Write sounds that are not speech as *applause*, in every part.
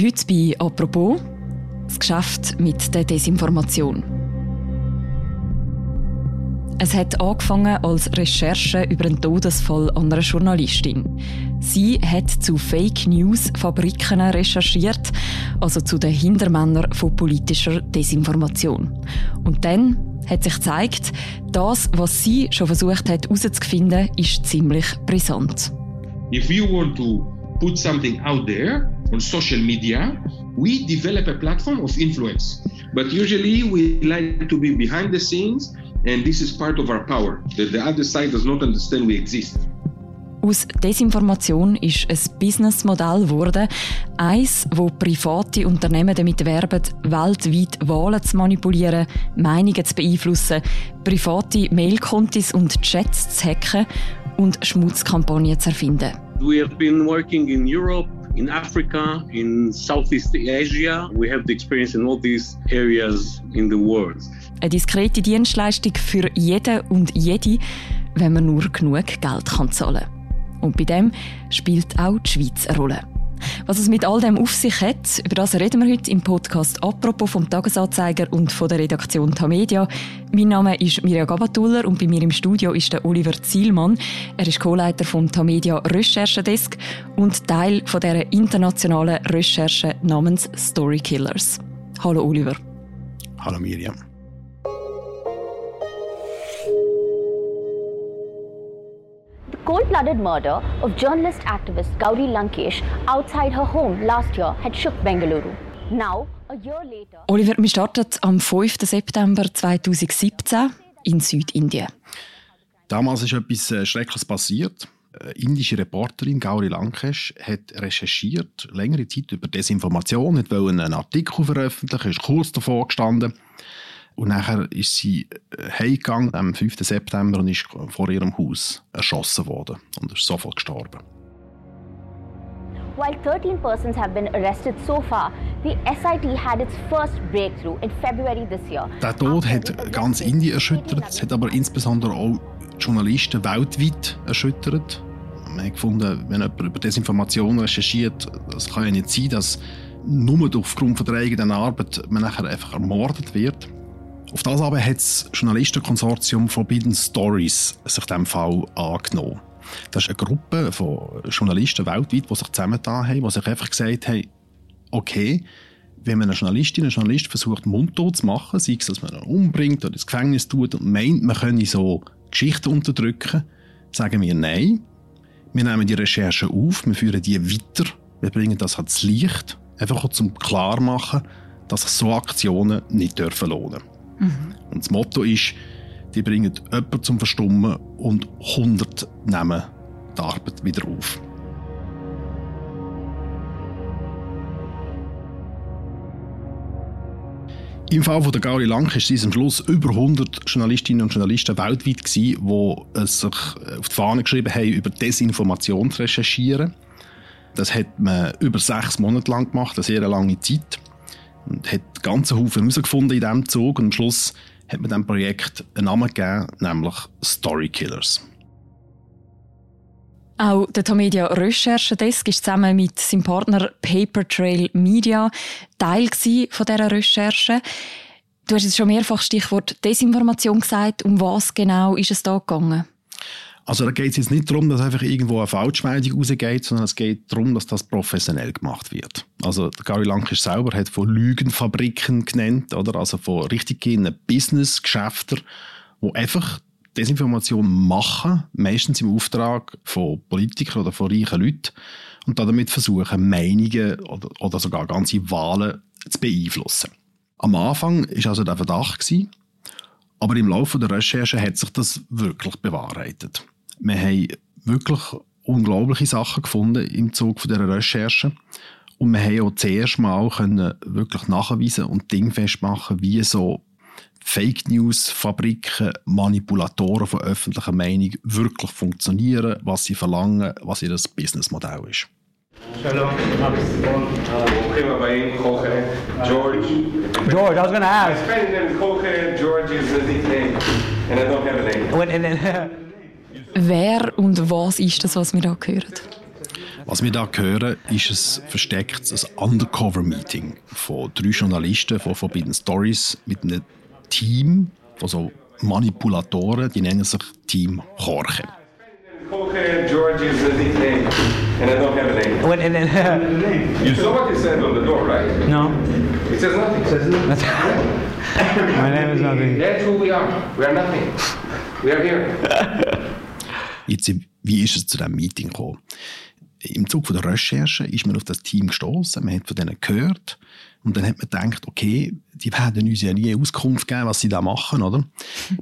Heute bei «Apropos» das Geschäft mit der Desinformation. Es hat angefangen als Recherche über einen Todesfall einer Journalistin. Sie hat zu Fake News Fabriken recherchiert, also zu den Hintermännern von politischer Desinformation. Und dann hat sich gezeigt, das, was sie schon versucht hat herauszufinden, ist ziemlich brisant. If you want to put something out there on social media, we develop a platform of influence. But usually we like to be behind the scenes And this is part of our power, that the other side does not understand we exist. Aus Desinformation ist ein Businessmodell geworden, eins, wo private Unternehmen damit werben, weltweit Wahlen zu manipulieren, Meinungen zu beeinflussen, private Mailkontis und Chats zu hacken und Schmutzkampagnen zu erfinden. We have been working in Europe in Africa, in Southeast Asia. We have the experience in all these areas in the world. Eine diskrete Dienstleistung für jeden und jede, wenn man nur genug Geld kann zahlen kann. Und bei dem spielt auch die Schweiz eine Rolle. Was es mit all dem auf sich hat, über das reden wir heute im Podcast «Apropos» vom Tagesanzeiger und von der Redaktion Tamedia. Mein Name ist Mirja Gabatuller und bei mir im Studio ist der Oliver Zielmann. Er ist Co-Leiter vom Tamedia Recherchedesk und Teil von der internationalen Recherche namens Story Killers. Hallo Oliver. Hallo Mirjam. Cold-blooded murder of journalist activist Gauri Lankesh outside her home last year had shook Bengaluru. Now, a year later... Oliver, wir starten am 5. September 2017 in Südindien. Damals ist etwas äh, Schreckliches passiert. Eine indische Reporterin Gauri Lankesh hat recherchiert, längere Zeit über Desinformation, hat einen Artikel veröffentlichen, ist kurz davor gestanden und nachher ist sie äh, heimgegangen am 5. September und ist vor ihrem Haus erschossen worden und ist sofort gestorben. While 13 persons have been arrested so far, the SIT had its first breakthrough in February this year. Der Tod hat ganz Indien erschüttert, es hat aber insbesondere auch Journalisten weltweit erschüttert. Man hat gefunden, wenn jemand über Desinformation recherchiert, das kann ja nicht sein, dass nur aufgrund von der eigenen Arbeit man nachher einfach ermordet wird. Auf das aber hat das Journalistenkonsortium Forbidden Stories sich dem Fall angenommen. Das ist eine Gruppe von Journalisten weltweit, die sich zusammengetan haben, die sich einfach gesagt haben, okay, wenn man eine Journalistin, einen Journalist versucht, mundtot zu machen, sei es, dass man ihn umbringt oder ins Gefängnis tut und meint, man könne so Geschichten unterdrücken, sagen wir nein. Wir nehmen die Recherche auf, wir führen die weiter, wir bringen das ans Licht, einfach um klar machen, dass sich so Aktionen nicht dürfen lohnen Mhm. Und das Motto ist, die bringen jemanden zum Verstummen und 100 nehmen die Arbeit wieder auf. Im Fall von der Gauri Lang ist es am Schluss über 100 Journalistinnen und Journalisten weltweit gewesen, die sich auf die Fahne geschrieben haben, über Desinformation zu recherchieren. Das hat man über sechs Monate lang gemacht, eine sehr lange Zeit und hat ganze Haufen herausgefunden in diesem Zug und am Schluss hat man dem Projekt einen Namen gegeben, nämlich Story Killers. Auch der Tamedia Recherchedesk ist zusammen mit seinem Partner Paper Trail Media Teil von dieser Recherche. Du hast jetzt schon mehrfach Stichwort Desinformation gesagt. Um was genau ist es da gegangen? Also da geht es jetzt nicht darum, dass einfach irgendwo eine Falschmeldung rausgeht, sondern es geht darum, dass das professionell gemacht wird. Also Gary Lankisch selber hat von Lügenfabriken genannt, oder? also von richtig gehenden Business-Geschäften, die einfach Desinformation machen, meistens im Auftrag von Politikern oder von reichen Leuten und damit versuchen, Meinungen oder, oder sogar ganze Wahlen zu beeinflussen. Am Anfang war also der Verdacht, aber im Laufe der Recherche hat sich das wirklich bewahrheitet. Wir haben wirklich unglaubliche Sachen gefunden im Zug von dieser Recherche. Und wir haben auch zuerst mal können wirklich nachweisen und dingfest machen, wie so Fake News Fabriken, Manipulatoren von öffentlicher Meinung wirklich funktionieren, was sie verlangen, was ihr Businessmodell ist. Shalom, George. George, I was going to ask. My Spanish name is Jorge. George is a nickname, and I don't have a name. Wer und was ist das, was wir da hören? Was wir da hören, ist ein verstecktes Undercover-Meeting von drei Journalisten von Forbidden Stories mit einem Team von so Manipulatoren, die nennen sich Team Jorge. Jorge George is a nickname, and I don't have a name. What, and then, *laughs* You saw what it said on the door, right? no. It says nothing. It says *laughs* My name is nothing. That's who we are. We are nothing. We are here. *laughs* Jetzt, wie ist es zu diesem Meeting gekommen? Im Zuge der Recherche ist man auf das Team gestoßen, man hat von denen gehört und dann hat man gedacht, okay, die werden uns ja nie Auskunft geben, was sie da machen, oder?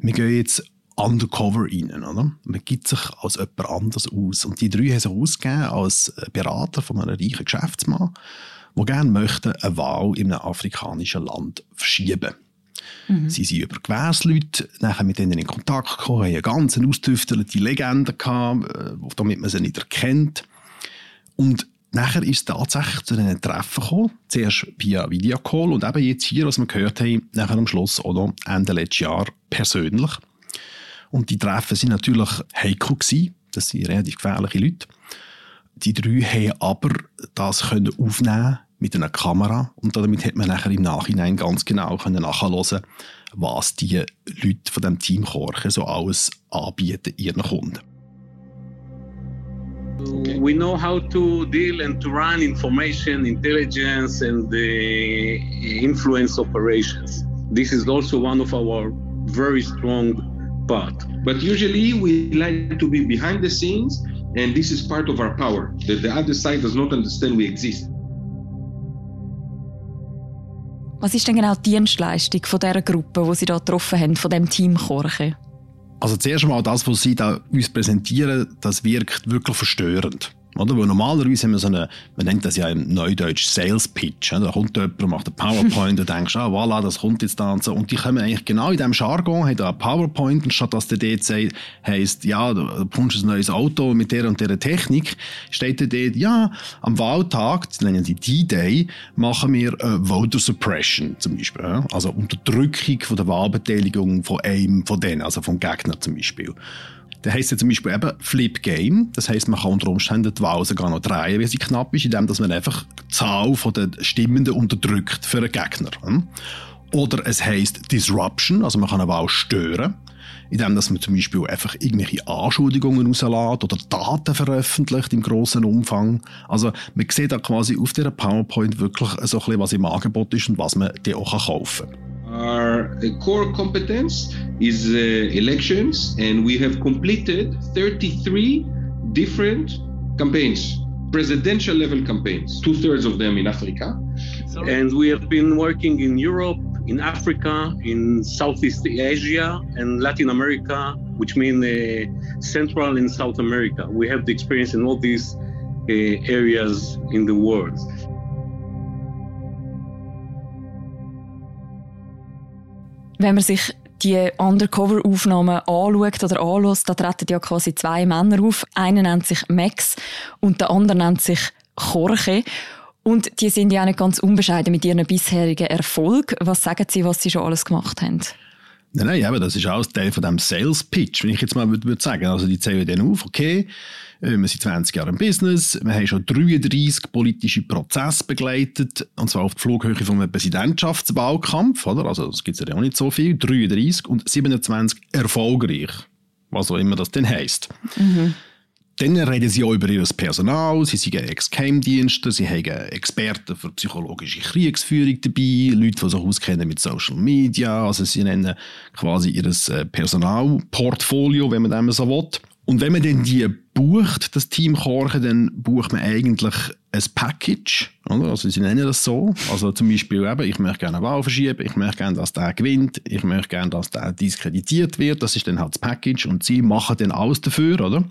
Wir gehen jetzt undercover rein, oder? Man gibt sich als jemand anderes aus. Und die drei haben sich ausgegeben als Berater von einem reichen Geschäftsmann, der gerne möchte eine Wahl in einem afrikanischen Land verschieben. Sie sind über Gewährsleute nachher mit denen in Kontakt gekommen, haben eine ganz ausgetüftelte Legende gehabt, äh, damit man sie nicht erkennt. Und nachher ist es tatsächlich zu diesen Treffen gekommen. Zuerst via Videocall und eben jetzt hier, was wir gehört haben, nachher am Schluss oder Ende letztes Jahr persönlich. Und die Treffen sind natürlich heikel gewesen. Das sind relativ gefährliche Leute. Die drei haben aber das können aufnehmen mit einer Kamera und damit hat man nachher im Nachhinein ganz genau können nachhören, was die Leute von dem Team Korche so alles anbieten ihren Kunden. We know how to deal and to run information, intelligence, and the influence operations. This is also one of our very strong part. But usually we like to be behind the scenes, and this is part of our power that the other side does not understand we exist. Was ist denn genau die Dienstleistung von dieser Gruppe, die Sie da getroffen haben, von dem Team Korche? Also zuerst einmal das, was Sie da uns präsentieren, das wirkt wirklich verstörend. Oder? Weil normalerweise haben wir so eine, man nennt das ja im Neudeutsch Sales Pitch. Da kommt jemand, macht einen PowerPoint und denkst, ah, voilà, das kommt jetzt da und so. Und die kommen eigentlich genau in diesem Jargon, haben da einen PowerPoint, und statt dass der dort sagt, heisst, ja, du bekommst ein neues Auto mit der und der Technik, steht da dort, ja, am Wahltag, das nennen sie D-Day, machen wir äh, Voter Suppression zum Beispiel. Ja? Also Unterdrückung von der Wahlbeteiligung von einem von denen, also vom Gegner zum Beispiel. Der heisst ja zum Beispiel eben Flip Game. Das heisst, man kann unter Umständen die Wahl sogar noch drehen, wenn sie knapp ist, indem man einfach die Zahl der Stimmenden unterdrückt für einen Gegner. Oder es heisst Disruption, also man kann eine Wahl stören, indem man zum Beispiel einfach irgendwelche Anschuldigungen rauslässt oder Daten veröffentlicht im grossen Umfang. Also man sieht da quasi auf dieser PowerPoint wirklich so ein bisschen, was im Angebot ist und was man dann auch kaufen kann. Our core competence is uh, elections, and we have completed 33 different campaigns, presidential level campaigns, two thirds of them in Africa. And we have been working in Europe, in Africa, in Southeast Asia, and Latin America, which means uh, Central and South America. We have the experience in all these uh, areas in the world. Wenn man sich die Undercover-Aufnahmen anschaut oder anlässt, da treten ja quasi zwei Männer auf. Einer nennt sich Max und der andere nennt sich Jorge. Und die sind ja auch nicht ganz unbescheiden mit ihren bisherigen Erfolg. Was sagen Sie, was Sie schon alles gemacht haben? Nein, nein, eben, das ist auch Teil von dem Sales Pitch, wenn ich jetzt mal würde, sagen. Also die zählen dann auf, okay, wir sind 20 Jahre im Business, wir haben schon 33 politische Prozesse begleitet, und zwar auf die Flughöhe von einem Präsidentschaftswahlkampf, oder? Also es gibt ja auch nicht so viel, 33 und 27 erfolgreich, was auch immer das denn heisst. Mhm. Dann reden sie auch über ihr Personal, sie sind Ex-Geheimdienste, sie haben Experten für psychologische Kriegsführung dabei, Leute, die sich auskennen mit Social Media, also sie nennen quasi ihr Personalportfolio, wenn man dem so will. Und wenn man dann die bucht, das Team Korchen, dann bucht man eigentlich ein Package, oder? Also sie nennen das so. Also zum Beispiel eben, ich möchte gerne eine Wahl verschieben, ich möchte gerne, dass der gewinnt, ich möchte gerne, dass der diskreditiert wird. Das ist dann halt das Package und sie machen dann alles dafür, oder?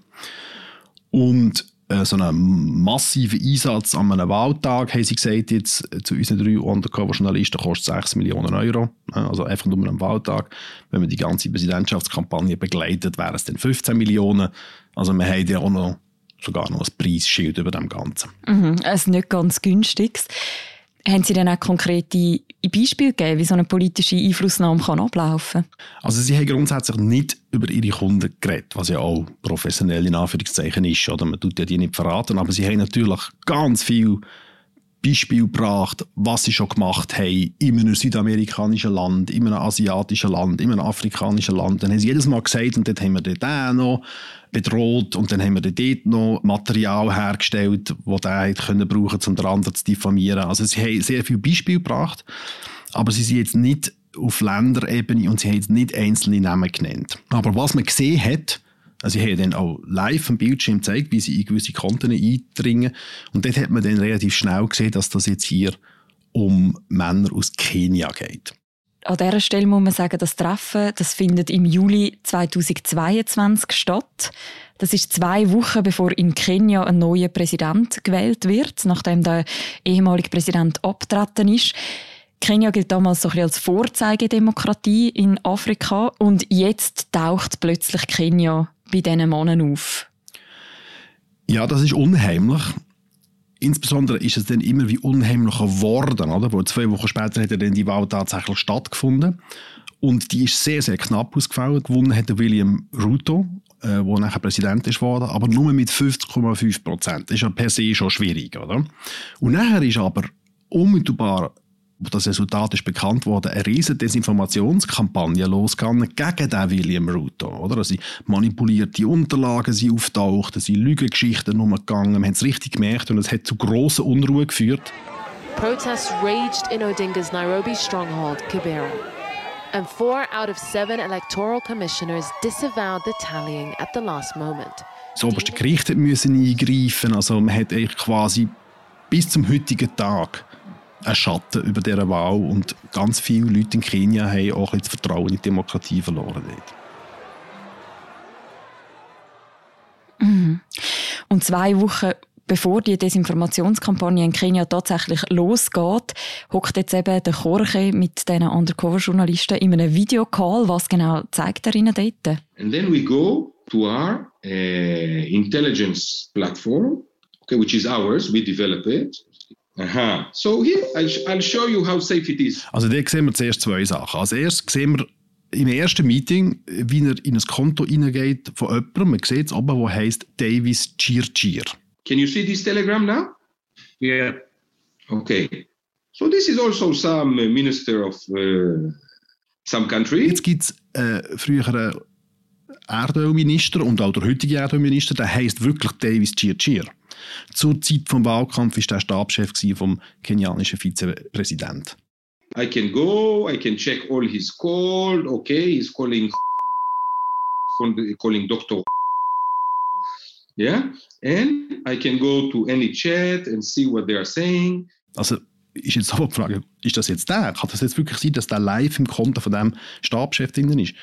Und äh, so einen massiven Einsatz an einem Wahltag, haben sie gesagt, jetzt äh, zu unseren drei Undercover-Journalisten kostet 6 Millionen Euro. Also einfach nur einen Wahltag. Wenn man die ganze Präsidentschaftskampagne begleitet, wären es dann 15 Millionen. Also wir haben ja auch noch sogar noch ein Preisschild über dem Ganzen. Mhm, ein nicht ganz günstiges. Haben Sie denn auch konkrete Beispiele geben, wie so eine politische Einflussnahme kann ablaufen kann? Also sie haben grundsätzlich nicht über ihre Kunden geredet, was ja auch professionell in Anführungszeichen ist. Oder? Man tut ja die nicht verraten, aber sie haben natürlich ganz viel Beispiel gebracht, was sie schon gemacht haben in einem südamerikanischen Land, in einem asiatischen Land, in einem afrikanischen Land. Dann haben sie jedes Mal gesagt, und dort haben wir den noch bedroht und dann haben wir dort noch Material hergestellt, das der können brauchen, um den anderen zu diffamieren. Also sie haben sehr viele Beispiele gebracht, aber sie sind jetzt nicht auf Länderebene und sie haben jetzt nicht einzelne Namen genannt. Aber was man gesehen hat, also ich habe dann auch live am Bildschirm gezeigt, wie sie in gewisse Konten eindringen. Und dort hat man dann relativ schnell gesehen, dass das jetzt hier um Männer aus Kenia geht. An dieser Stelle muss man sagen, das Treffen das findet im Juli 2022 statt. Das ist zwei Wochen, bevor in Kenia ein neuer Präsident gewählt wird, nachdem der ehemalige Präsident abgetreten ist. Kenia gilt damals so ein als Vorzeigedemokratie in Afrika und jetzt taucht plötzlich Kenia bei diesen Männern auf? Ja, das ist unheimlich. Insbesondere ist es dann immer wie unheimlicher geworden, oder? Wo zwei Wochen später hat dann die Wahl tatsächlich stattgefunden. Und die ist sehr, sehr knapp ausgefallen. Gewonnen hat William Ruto, äh, der nachher Präsident ist worden, aber nur mit 50,5 Prozent. Das ist ja per se schon schwierig, oder? Und nachher ist aber unmittelbar wo das Resultat ist bekannt wurde, eine riesige Desinformationskampagne losgegangen gegen den William Ruto. Oder? Also manipulierte Unterlagen sind auftaucht, es sind Lügengeschichten umgegangen, wir haben es richtig gemerkt und es hat zu grossen Unruhe geführt. Protests raged in Odinga's Nairobi stronghold, Kibera. And four out of seven electoral commissioners disavowed the tallying at the last moment. Das oberste Gericht musste eingreifen, also man hat eigentlich quasi bis zum heutigen Tag ein Schatten über dieser Wahl und ganz viele Leute in Kenia haben auch das Vertrauen in die Demokratie verloren. Mhm. Und zwei Wochen bevor die Desinformationskampagne in Kenia tatsächlich losgeht, hockt jetzt eben der Jorge mit diesen Undercover-Journalisten in einem Videocall. Was genau zeigt er ihnen dort? And then we go to our uh, intelligence platform, okay, which is ours. We develop it. Aha. So here, I'll show you how safe it is. Also da sehen wir zuerst zwei Sachen. Als erstes sehen wir im ersten Meeting, wie er in ein Konto reingeht von jemandem. Man sieht es oben, wo heißt Davis Chirchir. Can you see this telegram now? Yeah. Okay. So this is also some minister of uh, some country. Jetzt gibt es äh, früheren Erdölminister und auch der heutige Erdölminister, der heißt wirklich Davis Chirchir. Zur Zeit des Wahlkampf war der Stabschef vom kenianischen Vizepräsident. I can go, I can check all his call, okay, he's calling calling Dr. Yeah, and I can go to any chat and see what they are saying. Also ist jetzt aber die Frage, ist das jetzt der? Kann das jetzt wirklich sein, dass der live im Konto von dem Stabschef drin ist?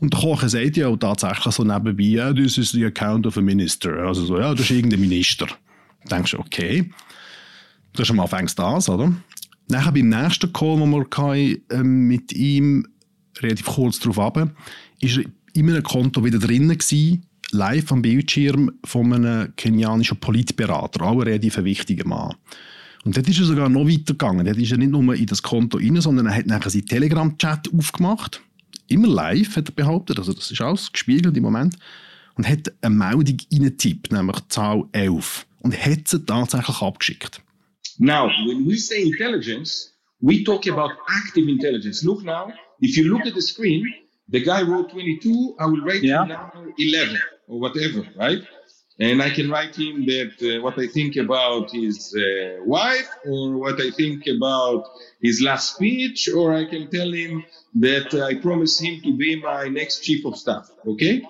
Und der Koch sagt ja auch tatsächlich so nebenbei, ja, das ist the account of a minister. Also so, ja, das ist irgendein Minister. Denkst, okay, das ist am Anfang das, oder? Nachher beim nächsten Call, den wir hatten, äh, mit ihm relativ kurz darauf ab, ist er in einem Konto wieder drinnen live am Bildschirm von einem kenianischen Politberater, auch ein relativ wichtiger Mann. Und dort ist er sogar noch weiter gegangen. Dort ist er nicht nur in das Konto rein, sondern er hat nachher seinen Telegram-Chat aufgemacht. Immer live, hat er behauptet. Also das ist alles gespiegelt im Moment. Und hat eine Meldung reingetippt, nämlich Zahl 11. Und hat sie tatsächlich abgeschickt. Now, when we say intelligence, we talk about active intelligence. Look now, if you look at the screen, the guy wrote 22, I will write yeah. now 11 or whatever, right? and I can write him that uh, what I think about his uh, wife or what I think about his last speech, or I can tell him that I promise him to be my next chief of staff. Okay,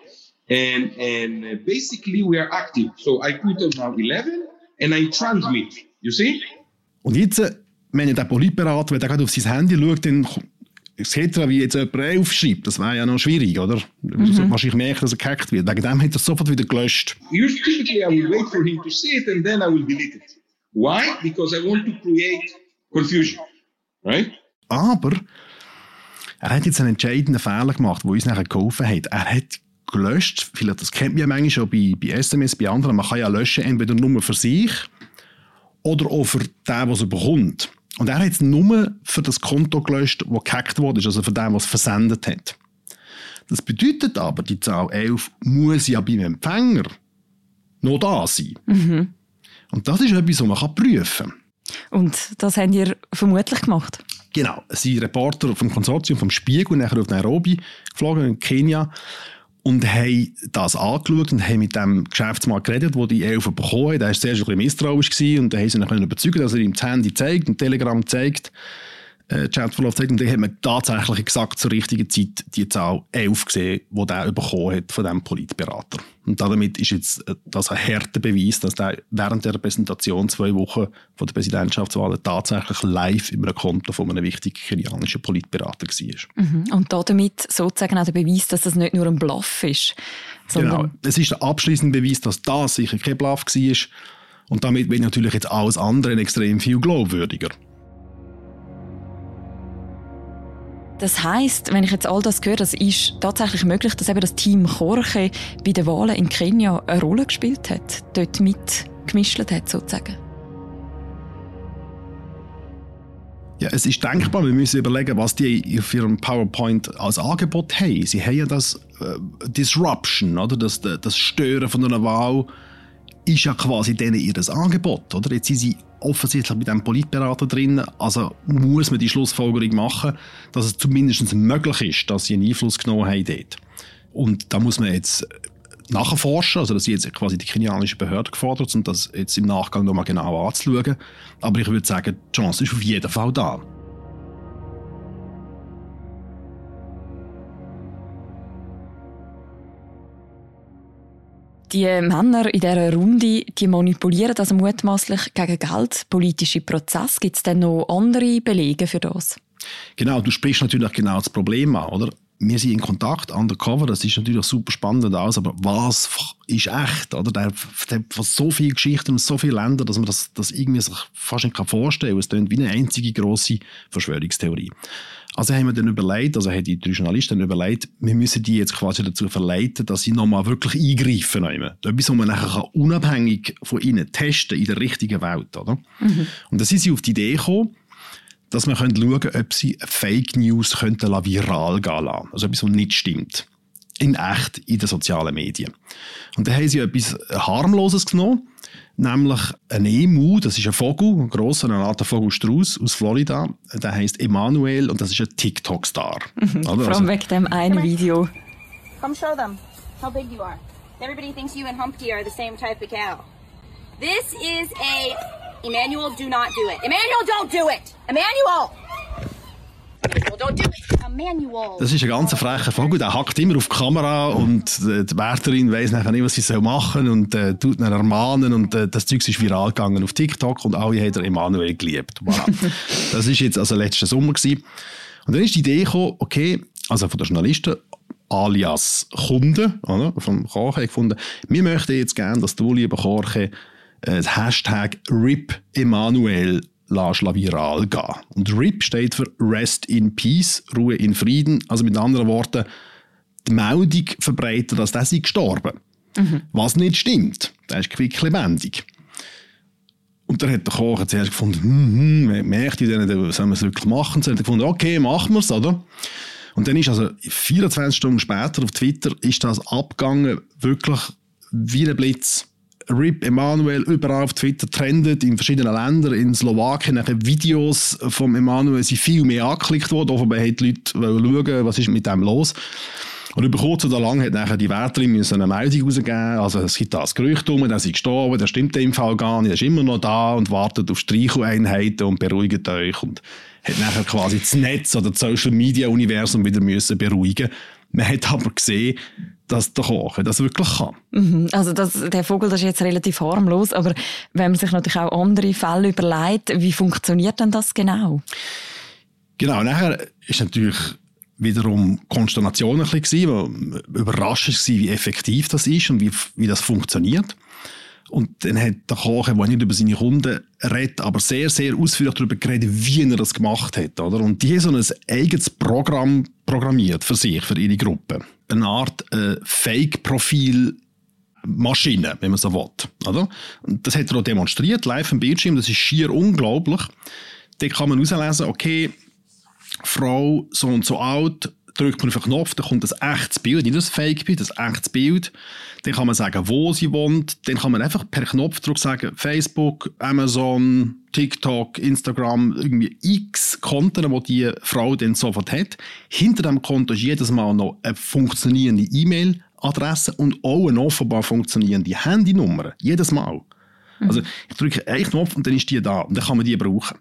and and uh, basically we are active. So I put on now 11 and I transmit. You see? Und jetzt, äh, wenn der Politberater, wenn er gerade auf sein Handy schaut, dann etc., wie jetzt jemand aufschreibt, das wäre ja noch schwierig, oder? Mhm. Wahrscheinlich merken, dass er gehackt wird. Wegen dem hat er sofort wieder gelöscht. Usually I will wait for him to see it and then I will delete it. Why? Because I want to create confusion. Right? Aber er hat jetzt einen entscheidenden Fehler gemacht, der uns nachher geholfen hat. Er hat gelöscht, vielleicht, das kennt man ja manchmal schon bei, bei SMS, bei anderen, man kann ja löschen, entweder nur für sich oder auch für den, was er bekommt. Und er hat es nur für das Konto gelöscht, das gehackt wurde, also für den, was versendet hat. Das bedeutet aber, die Zahl 11 muss ja beim Empfänger noch da sein. Mhm. Und das ist etwas, was man prüfen kann. Und das habt ihr vermutlich gemacht? Genau. Es sind Reporter vom Konsortium vom Spiegel nachher auf Nairobi geflogen, in Kenia, und haben das angeschaut und haben mit dem Geschäftsmann geredet, der die Elfen bekommen hat. Er war zuerst ein bisschen misstrauisch und dann haben sie ihn überzeugen dass er ihm das Handy zeigt, ein Telegram zeigt, äh, Chatverlauf zeigt. Und dann hat man tatsächlich exakt zur richtigen Zeit die Zahl 11 gesehen, die er bekommen hat von diesem Politberater. Und damit ist jetzt äh, das ein harter Beweis, dass er während der Präsentation zwei Wochen von der Präsidentschaftswahl tatsächlich live über ein Konto von einem wichtigen kenianischen Politberater war. Mhm. Und damit sozusagen auch der Beweis, dass das nicht nur ein Bluff ist. Genau. Es ist der abschließende Beweis, dass das sicher kein Bluff war. Und damit wird natürlich jetzt alles andere extrem viel glaubwürdiger. Das heißt, wenn ich jetzt all das höre, das ist tatsächlich möglich, dass eben das Team Chorche bei den Wahlen in Kenia eine Rolle gespielt hat, dort mitgemischt hat sozusagen. Ja, es ist denkbar, wir müssen überlegen, was die auf ihrem PowerPoint als Angebot haben. Sie haben ja das äh, Disruption, oder? Das, das Stören von einer Wahl ist ja quasi denen ihr Angebot, oder? Jetzt sind sie offensichtlich bei diesem Politberater drin, also muss man die Schlussfolgerung machen, dass es zumindest möglich ist, dass sie einen Einfluss genommen haben dort. Und da muss man jetzt nachforschen, also das sind jetzt quasi die kenianische Behörde gefordert, um das jetzt im Nachgang nochmal genau anzuschauen. Aber ich würde sagen, die Chance ist auf jeden Fall da. Die Männer in dieser Runde, die manipulieren also mutmaßlich gegen Geld, politische Prozesse. Gibt es denn noch andere Belege für das? Genau, du sprichst natürlich genau das Problem an, oder? Wir sind in Kontakt, undercover, das ist natürlich super spannend aus, aber was ist echt, oder? Der, der von so vielen Geschichten und so vielen Ländern, dass man das, das irgendwie sich fast nicht vorstellen kann. Es klingt wie eine einzige grosse Verschwörungstheorie. Also haben wir dann überlegt, also haben die drei Journalisten überlegt, wir müssen die jetzt quasi dazu verleiten, dass sie nochmal wirklich eingreifen. Etwas, was man nachher unabhängig von ihnen testen in der richtigen Welt. Oder? Mhm. Und dann sind sie auf die Idee gekommen, dass man schauen könnte, ob sie Fake News könnten viral gehen lassen. Also etwas, was nicht stimmt. In echt, in den sozialen Medien. Und dann haben sie etwas Harmloses genommen nämlich ein Emu, das ist ein Vogel, ein grosser, eine Art Vogelstrauß aus Florida. Der heißt Emanuel und das ist ein TikTok-Star. Mhm. Vor allem also, wegen dem einen Video. Come show them how big you are. Everybody thinks you and Humpty are the same type of cow. This is a Emmanuel, do not do it. Emmanuel, don't do it. Emmanuel. Das ist ein ganz frecher Vogel, der hackt immer auf die Kamera und äh, die Wärterin weiss nachher nicht, was sie machen soll und äh, tut ihn ermahnen und äh, das Zeug ist viral gegangen auf TikTok und alle haben Emanuel geliebt. Voilà. *laughs* das ist jetzt also letzten Sommer gewesen. Und dann ist die Idee gekommen, okay, also von den Journalisten, alias Kunden oder, vom Korche gefunden, wir möchten jetzt gerne, dass du, lieber Korche, äh, das Hashtag RIP Emanuel lässt viral gehen. Und RIP steht für Rest in Peace, Ruhe in Frieden. Also mit anderen Worten, die Meldung verbreitet, dass der sei gestorben. Mhm. Was nicht stimmt. Der ist quick lebendig. Und dann hat der Koch zuerst gefunden, hm, hm, merkt ihr denn, sollen wir es wirklich machen? Dann hat er gefunden, okay, machen wir es, oder? Und dann ist also 24 Stunden später auf Twitter ist das abgegangen, wirklich wie ein Blitz. Rip Emanuel überall auf Twitter trendet, in verschiedenen Ländern, in Slowakien, nachher Videos von Emanuel sind viel mehr angeklickt worden, offenbar haben die Leute schauen, was ist mit dem los. Und über kurz oder lang hat nachher die Wärterin eine Meldung rausgeben also es gibt das Gerücht um, der ist gestorben, der stimmt im Fall gar nicht, der ist immer noch da und wartet auf Streicheleinheiten und beruhigt euch und hat nachher quasi das Netz oder das Social Media Universum wieder müssen beruhigen. Man hat aber gesehen, dass der Kochen das wirklich kann. Mhm. Also das, der Vogel das ist jetzt relativ harmlos, aber wenn man sich natürlich auch andere Fälle überlegt, wie funktioniert denn das genau? Genau, nachher ist natürlich wiederum Konsternation ein bisschen, weil überrascht war, wie effektiv das ist und wie, wie das funktioniert. Und dann hat der Koch, der nicht über seine Kunden redet, aber sehr, sehr ausführlich darüber geredet, wie er das gemacht hat. Oder? Und die haben so ein eigenes Programm programmiert für sich, für ihre Gruppe. Eine Art äh, Fake-Profil Maschine, wenn man so will. Oder? Und das hat er auch demonstriert, live im Bildschirm. Das ist schier unglaublich. Da kann man herauslesen, okay, Frau so und so alt, drückt man auf den Knopf, dann kommt ein echtes Bild, nicht ein Fake-Bild, ein echtes Bild. Dann kann man sagen, wo sie wohnt. Dann kann man einfach per Knopfdruck sagen, Facebook, Amazon, TikTok, Instagram, irgendwie x Konten, die die Frau dann sofort hat. Hinter dem Konto ist jedes Mal noch eine funktionierende E-Mail-Adresse und auch eine offenbar funktionierende Handynummer. Jedes Mal. Also ich drücke einen Knopf und dann ist die da und dann kann man die brauchen.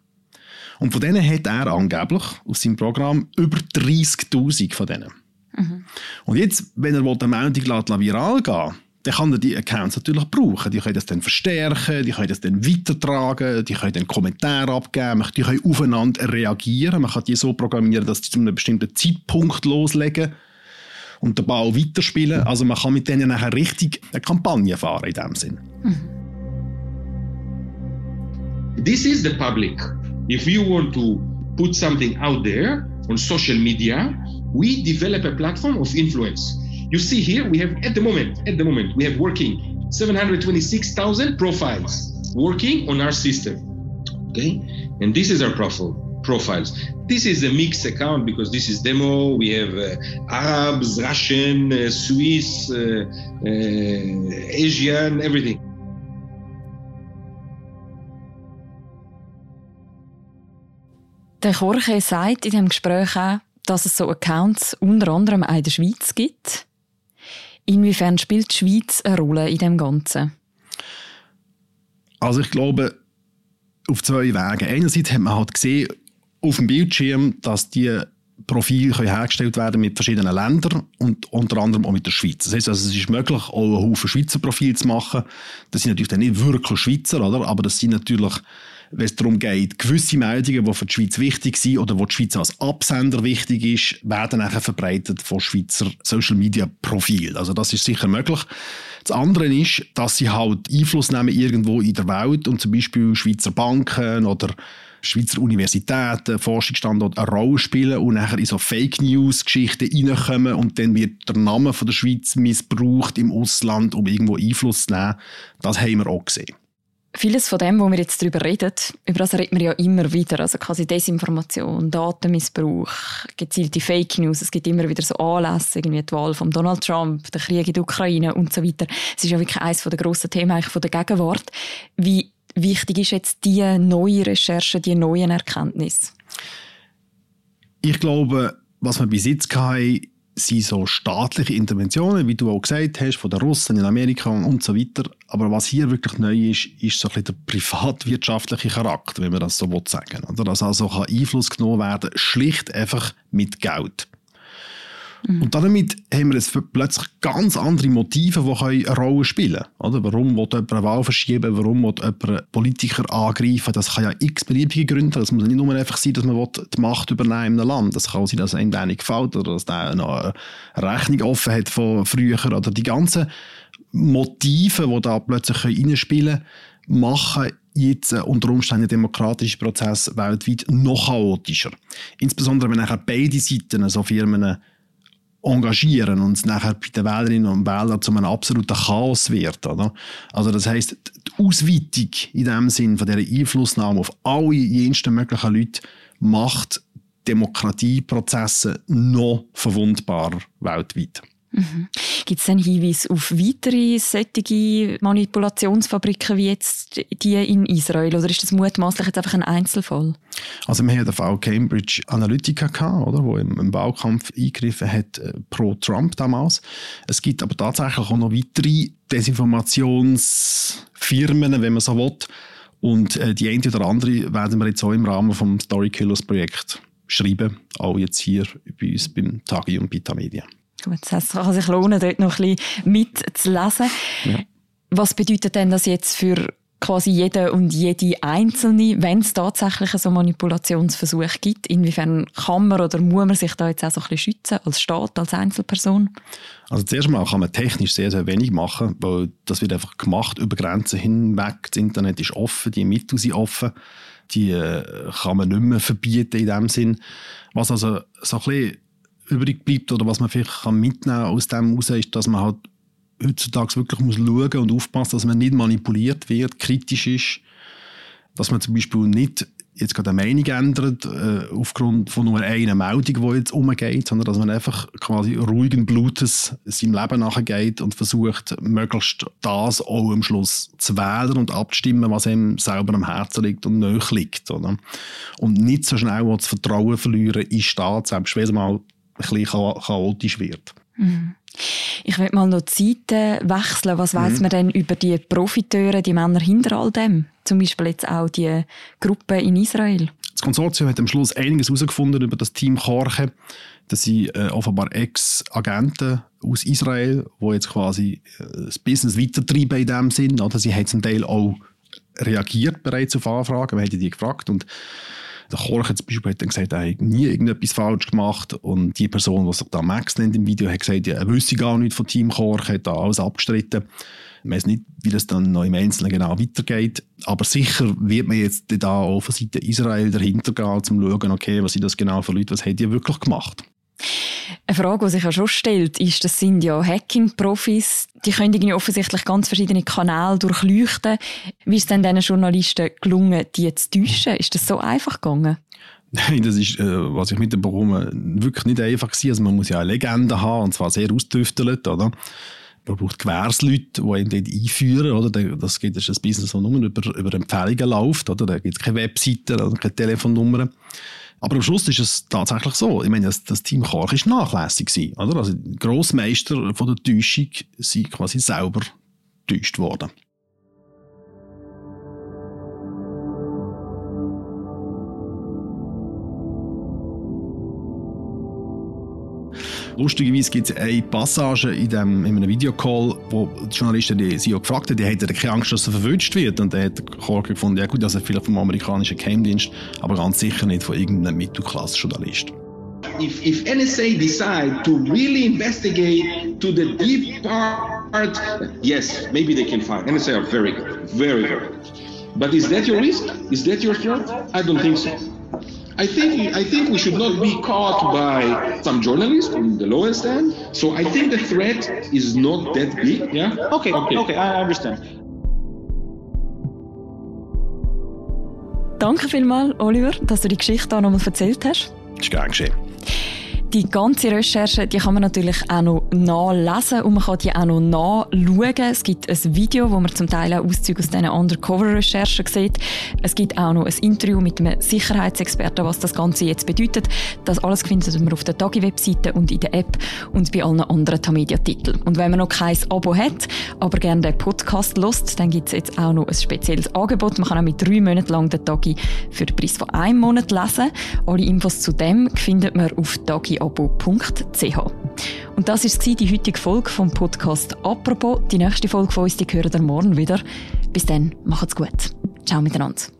Und von denen hat er angeblich aus seinem Programm über 30.000 von denen. Mhm. Und jetzt, wenn er eine Meldung viral gehen dann kann er die Accounts natürlich brauchen. Die können das dann verstärken, die können das dann weitertragen, die können dann Kommentare abgeben, die können aufeinander reagieren. Man kann die so programmieren, dass sie zu einem bestimmten Zeitpunkt loslegen und den Ball weiterspielen. Also man kann mit denen nachher richtig eine Kampagne fahren in dem Sinn. Mhm. This is the public. If you want to put something out there on social media, we develop a platform of influence. You see here, we have at the moment, at the moment, we have working 726,000 profiles working on our system. Okay, and this is our profile profiles. This is a mixed account because this is demo. We have uh, Arabs, Russian, uh, Swiss, uh, uh Asian, everything. Der Jorge sagt in dem Gespräch auch, dass es so Accounts unter anderem auch in der Schweiz gibt. Inwiefern spielt die Schweiz eine Rolle in dem Ganzen? Also ich glaube, auf zwei Wege. Einerseits hat man halt gesehen, auf dem Bildschirm, dass die Profile hergestellt werden mit verschiedenen Ländern und unter anderem auch mit der Schweiz. Das heißt, also, es ist möglich, auch einen Haufen Schweizer Profile zu machen. Das sind natürlich dann nicht wirklich Schweizer, oder? aber das sind natürlich wenn es darum geht, gewisse Meldungen, die für die Schweiz wichtig sind oder wo die Schweiz als Absender wichtig ist, werden nachher verbreitet von Schweizer Social Media Profil. Also das ist sicher möglich. Das andere ist, dass sie halt Einfluss nehmen irgendwo in der Welt und zum Beispiel Schweizer Banken oder Schweizer Universitäten, Forschungsstandorte eine Rolle spielen und nachher in so Fake News Geschichten reinkommen und dann wird der Name von der Schweiz missbraucht im Ausland, um irgendwo Einfluss zu nehmen. Das haben wir auch gesehen. Vieles von dem, wo wir jetzt darüber reden, über das reden wir ja immer wieder. Also quasi Desinformation, Datenmissbrauch, gezielte Fake News. Es gibt immer wieder so Anlässe, irgendwie die Wahl von Donald Trump, der Krieg in der Ukraine und so weiter. Es ist ja wirklich eines der grossen Themen eigentlich von der Gegenwart. Wie wichtig ist jetzt die neue Recherche, die neuen Erkenntnisse? Ich glaube, was wir bis jetzt hatten, sind so staatliche Interventionen, wie du auch gesagt hast, von den Russen in Amerika und so weiter. Aber was hier wirklich neu ist, ist so ein bisschen der privatwirtschaftliche Charakter, wenn man das so sagen will. Dass also Einfluss genommen werden, schlicht einfach mit Geld. Mhm. Und damit haben wir plötzlich ganz andere Motive, die eine Rolle spielen können. Warum will jemand eine Wahl verschieben? Warum will jemand Politiker angreifen? Das kann ja x beliebige Gründe haben. Das muss nicht nur einfach sein, dass man die Macht übernehmen in einem Land. Das kann auch sein, dass einem der nicht gefällt oder dass der noch eine Rechnung offen hat von früher. Oder die ganzen Motive, die da plötzlich reinspielen können, machen jetzt unter Umständen den demokratischen Prozess weltweit noch chaotischer. Insbesondere wenn beide Seiten, also Firmen, engagieren und es nachher bei den Wählerinnen und Wählern zu einem absoluten Chaos wird. Oder? Also das heißt, die Ausweitung in dem Sinn von dieser Einflussnahme auf alle jensten möglichen Leute macht Demokratieprozesse noch verwundbarer weltweit. Mhm. Gibt es denn Hinweise auf weitere solche Manipulationsfabriken wie jetzt die in Israel? Oder ist das mutmaßlich jetzt einfach ein Einzelfall? Also wir hatten den Fall Cambridge Analytica, gehabt, oder, wo im, Wahlkampf eingegriffen hat äh, pro Trump damals. Es gibt aber tatsächlich auch noch weitere Desinformationsfirmen, wenn man so will. Und äh, die eine oder andere werden wir jetzt auch im Rahmen vom Story Killers Projekt schreiben, auch jetzt hier bei uns beim Tagi und Bita Media. Gut, das kann sich lohnen, dort noch ein bisschen mitzulesen. Ja. Was bedeutet denn das jetzt für quasi jede und jede Einzelne, wenn es tatsächlich so Manipulationsversuche gibt? Inwiefern kann man oder muss man sich da jetzt auch so ein bisschen schützen, als Staat, als Einzelperson? Also zuerst mal kann man technisch sehr, sehr wenig machen, weil das wird einfach gemacht über Grenzen hinweg. Das Internet ist offen, die Mittel sind offen. Die äh, kann man nicht mehr verbieten in dem Sinn. Was also so ein bisschen übrig bleibt oder was man vielleicht kann mitnehmen aus dem heraus, ist, dass man halt heutzutage wirklich muss schauen und aufpassen, dass man nicht manipuliert wird, kritisch ist, dass man zum Beispiel nicht jetzt gerade eine Meinung ändert, äh, aufgrund von nur einer Meldung, die jetzt umgeht, sondern dass man einfach quasi ruhigen Blutes seinem Leben nachgeht und versucht, möglichst das auch am Schluss zu wählen und abzustimmen, was einem selber am Herzen liegt und nahe liegt. Oder? Und nicht so schnell das Vertrauen verlieren in Staat, selbst wenn es mal bisschen chaotisch wird. Mhm. Ich will mal noch die Seiten wechseln. Was weiß mhm. man denn über die Profiteure, die Männer hinter all dem? Zum Beispiel jetzt auch die Gruppe in Israel. Das Konsortium hat am Schluss einiges herausgefunden über das Team Korche. Das sind äh, offenbar Ex-Agenten aus Israel, die jetzt quasi äh, das Business weitertreiben in dem Sinn. Oder sie haben zum Teil auch reagiert bereits auf Anfragen. Wir haben die gefragt und der Chorche zum Beispiel hat dann gesagt, er hat nie irgendetwas falsch gemacht und die Person, die sich da Max nennt im Video, hat gesagt, er wüsste gar nichts von Team Chorche, hat da alles abgestritten. Ich weiß nicht, wie das dann noch im Einzelnen genau weitergeht, aber sicher wird man jetzt da auch von Seite Israel dahinter gehen, um zu schauen, okay, was sind das genau für Leute, was haben die wirklich gemacht. Eine Frage, die sich ja schon stellt, ist, das sind ja Hacking-Profis, die können irgendwie offensichtlich ganz verschiedene Kanäle durchleuchten. Wie ist es denn diesen Journalisten gelungen, die zu täuschen? Ist das so einfach gegangen? Nein, das ist, äh, was ich mitbekomme, wirklich nicht einfach gewesen. Also man muss ja eine Legende haben, und zwar sehr ausgetüftelt, oder? Man braucht Gewährsleute, die ihn dort einführen, oder? Das ist ein Business, das nur über, über Empfehlungen läuft, oder? Da gibt es keine Webseite, oder keine Telefonnummern. Aber am Schluss ist es tatsächlich so. Ich meine, das, das Team Korch war nachlässig. Oder? Also die Grossmeister von der Täuschung sind quasi selber getäuscht worden. Lustigerweise gibt es eine Passage in, dem, in einem Videocall, wo die Journalisten die CEO gefragt haben, die hätten keine Angst, dass er verwünscht wird. Und dann hat Jorge gefunden, ja gut, also vielleicht vom amerikanischen Geheimdienst, aber ganz sicher nicht von irgendeinem Mittelklasse-Journalist. If, if NSA decide to really investigate to the deep part, yes, maybe they can find. NSA are very good, very, very good. But is that your risk? Is that your threat? I don't think so. I think I think we should not be caught by some journalists on the lowest end. So I think the threat is not that big. Yeah. Okay. Okay. Okay. I understand. Danke vielmals, Oliver, dass du die Geschichte auch nochmal erzählt hast. Das ist gern geschehen. Die ganze Recherche die kann man natürlich auch noch nachlesen und man kann die auch noch nachschauen. Es gibt ein Video, wo man zum Teil auch Auszüge aus diesen Undercover-Recherchen sieht. Es gibt auch noch ein Interview mit einem Sicherheitsexperten, was das Ganze jetzt bedeutet. Das alles findet man auf der Tagi-Webseite und in der App und bei allen anderen Tamedia-Titeln. Und wenn man noch kein Abo hat, aber gerne den Podcast lost, dann gibt es jetzt auch noch ein spezielles Angebot. Man kann auch mit drei Monaten lang den Tagi für den Preis von einem Monat lesen. Alle Infos zu dem findet man auf Tagi abo.ch. Und das die heutige Folge vom Podcast «Apropos». Die nächste Folge von uns, die hören ihr morgen wieder. Bis dann, macht's gut. Ciao miteinander.